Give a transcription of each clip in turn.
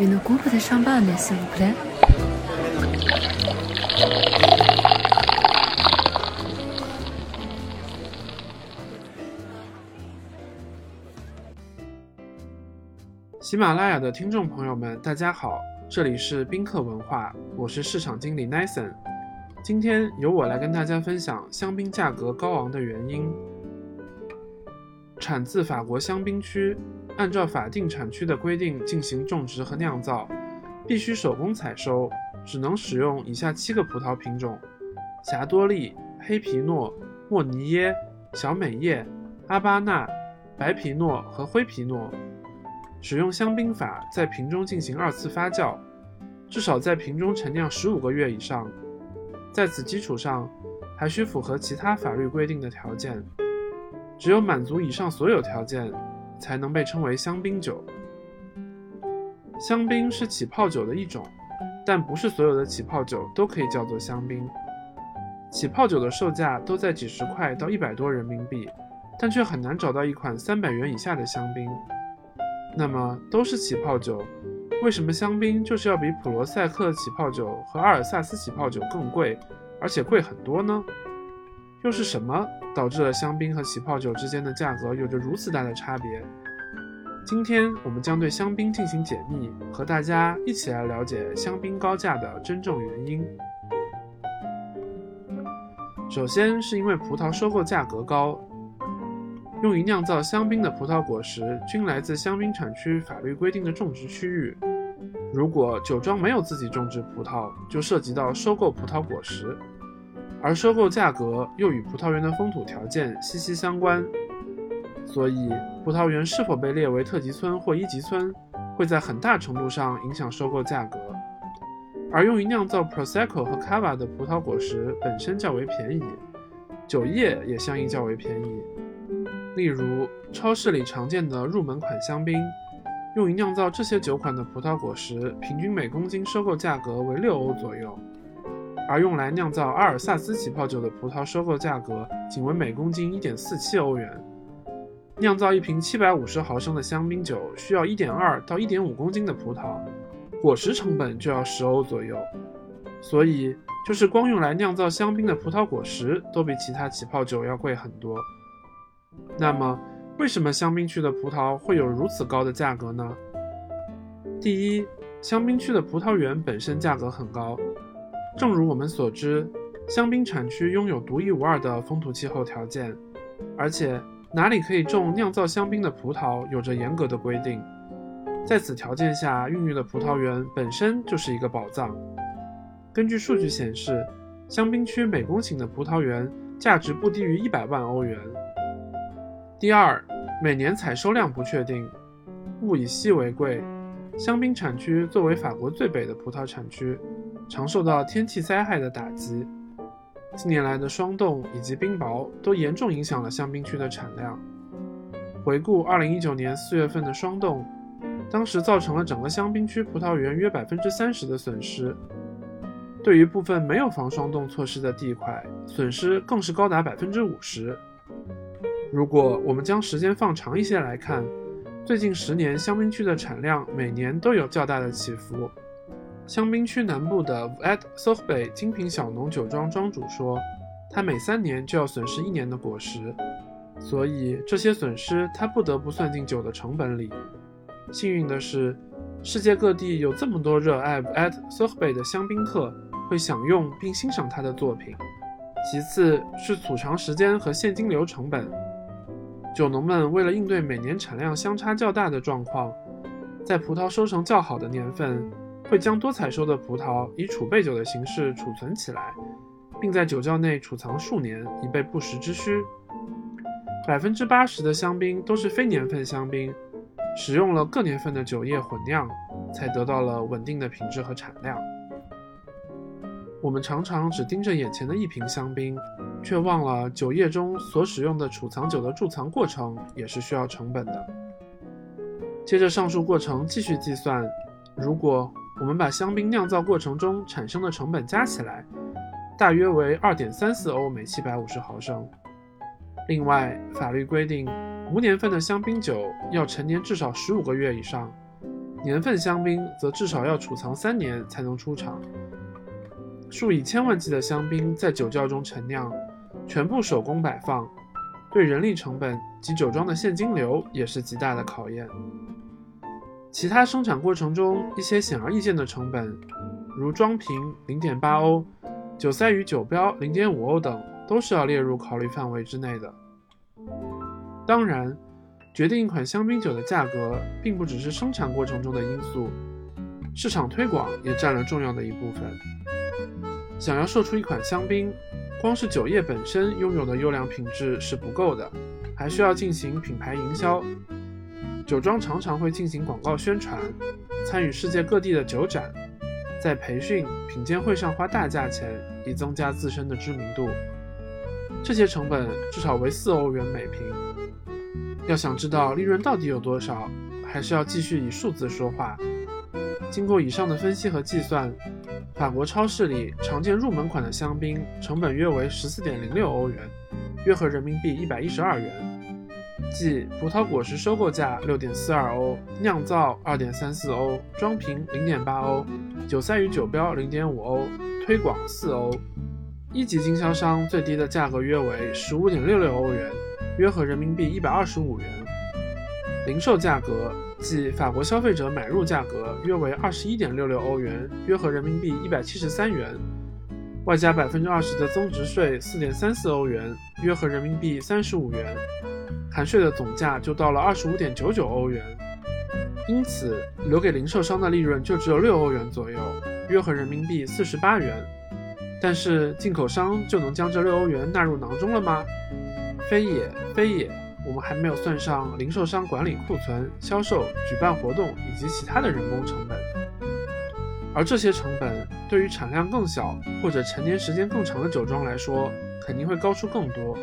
Une coupe de champagne, s'il vous plaît. 喜马拉雅的听众朋友们，大家好，这里是宾客文化，我是市场经理 Nathan。今天由我来跟大家分享香槟价格高昂的原因。产自法国香槟区，按照法定产区的规定进行种植和酿造，必须手工采收，只能使用以下七个葡萄品种：霞多丽、黑皮诺、莫尼耶、小美叶、阿巴纳、白皮诺和灰皮诺。使用香槟法在瓶中进行二次发酵，至少在瓶中陈酿十五个月以上。在此基础上，还需符合其他法律规定的条件。只有满足以上所有条件，才能被称为香槟酒。香槟是起泡酒的一种，但不是所有的起泡酒都可以叫做香槟。起泡酒的售价都在几十块到一百多人民币，但却很难找到一款三百元以下的香槟。那么都是起泡酒，为什么香槟就是要比普罗塞克起泡酒和阿尔萨斯起泡酒更贵，而且贵很多呢？又是什么导致了香槟和起泡酒之间的价格有着如此大的差别？今天我们将对香槟进行解密，和大家一起来了解香槟高价的真正原因。首先是因为葡萄收购价格高。用于酿造香槟的葡萄果实均来自香槟产区法律规定的种植区域。如果酒庄没有自己种植葡萄，就涉及到收购葡萄果实，而收购价格又与葡萄园的风土条件息息相关。所以，葡萄园是否被列为特级村或一级村，会在很大程度上影响收购价格。而用于酿造 Prosecco 和 Cava 的葡萄果实本身较为便宜，酒液也相应较为便宜。例如，超市里常见的入门款香槟，用于酿造这些酒款的葡萄果实，平均每公斤收购价格为六欧左右；而用来酿造阿尔萨斯起泡酒的葡萄收购价格仅为每公斤一点四七欧元。酿造一瓶七百五十毫升的香槟酒，需要一点二到一点五公斤的葡萄，果实成本就要十欧左右。所以，就是光用来酿造香槟的葡萄果实，都比其他起泡酒要贵很多。那么，为什么香槟区的葡萄会有如此高的价格呢？第一，香槟区的葡萄园本身价格很高。正如我们所知，香槟产区拥有独一无二的风土气候条件，而且哪里可以种酿造香槟的葡萄有着严格的规定。在此条件下孕育的葡萄园本身就是一个宝藏。根据数据显示，香槟区每公顷的葡萄园价值不低于一百万欧元。第二，每年采收量不确定，物以稀为贵。香槟产区作为法国最北的葡萄产区，常受到天气灾害的打击。近年来的霜冻以及冰雹都严重影响了香槟区的产量。回顾2019年4月份的霜冻，当时造成了整个香槟区葡萄园约百分之三十的损失。对于部分没有防霜冻措施的地块，损失更是高达百分之五十。如果我们将时间放长一些来看，最近十年香槟区的产量每年都有较大的起伏。香槟区南部的 v a t s o h b e 精品小农酒庄庄主说，他每三年就要损失一年的果实，所以这些损失他不得不算进酒的成本里。幸运的是，世界各地有这么多热爱 v a t s o h b e 的香槟客会享用并欣赏他的作品。其次是储藏时间和现金流成本。酒农们为了应对每年产量相差较大的状况，在葡萄收成较好的年份，会将多采收的葡萄以储备酒的形式储存起来，并在酒窖内储藏数年，以备不时之需。百分之八十的香槟都是非年份香槟，使用了各年份的酒液混酿，才得到了稳定的品质和产量。我们常常只盯着眼前的一瓶香槟。却忘了酒液中所使用的储藏酒的贮藏过程也是需要成本的。接着上述过程继续计算，如果我们把香槟酿造过程中产生的成本加起来，大约为二点三四欧每七百五十毫升。另外，法律规定无年份的香槟酒要陈年至少十五个月以上，年份香槟则至少要储藏三年才能出厂。数以千万计的香槟在酒窖中陈酿，全部手工摆放，对人力成本及酒庄的现金流也是极大的考验。其他生产过程中一些显而易见的成本，如装瓶零点八欧、酒塞与酒标零点五欧等，都是要列入考虑范围之内的。当然，决定一款香槟酒的价格，并不只是生产过程中的因素，市场推广也占了重要的一部分。想要售出一款香槟，光是酒业本身拥有的优良品质是不够的，还需要进行品牌营销。酒庄常常会进行广告宣传，参与世界各地的酒展，在培训、品鉴会上花大价钱，以增加自身的知名度。这些成本至少为四欧元每瓶。要想知道利润到底有多少，还是要继续以数字说话。经过以上的分析和计算，法国超市里常见入门款的香槟成本约为十四点零六欧元，约合人民币一百一十二元。即葡萄果实收购价六点四二欧，酿造二点三四欧，装瓶零点八欧，酒塞与酒标零点五欧，推广四欧。一级经销商最低的价格约为十五点六六欧元，约合人民币一百二十五元。零售价格即法国消费者买入价格约为二十一点六六欧元，约合人民币一百七十三元，外加百分之二十的增值税四点三四欧元，约合人民币三十五元。含税的总价就到了二十五点九九欧元，因此留给零售商的利润就只有六欧元左右，约合人民币四十八元。但是进口商就能将这六欧元纳入囊中了吗？非也，非也。我们还没有算上零售商管理库存、销售、举办活动以及其他的人工成本，而这些成本对于产量更小或者陈年时间更长的酒庄来说，肯定会高出更多。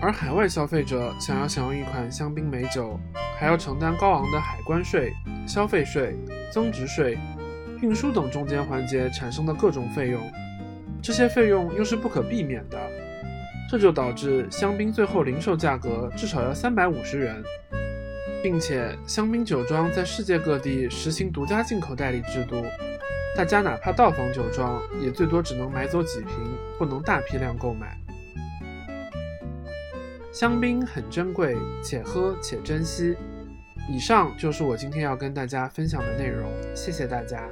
而海外消费者想要享用一款香槟美酒，还要承担高昂的海关税、消费税、增值税、运输等中间环节产生的各种费用，这些费用又是不可避免的，这就导致香槟最后零售价格至少要三百五十元，并且香槟酒庄在世界各地实行独家进口代理制度，大家哪怕到访酒庄，也最多只能买走几瓶，不能大批量购买。香槟很珍贵，且喝且珍惜。以上就是我今天要跟大家分享的内容，谢谢大家。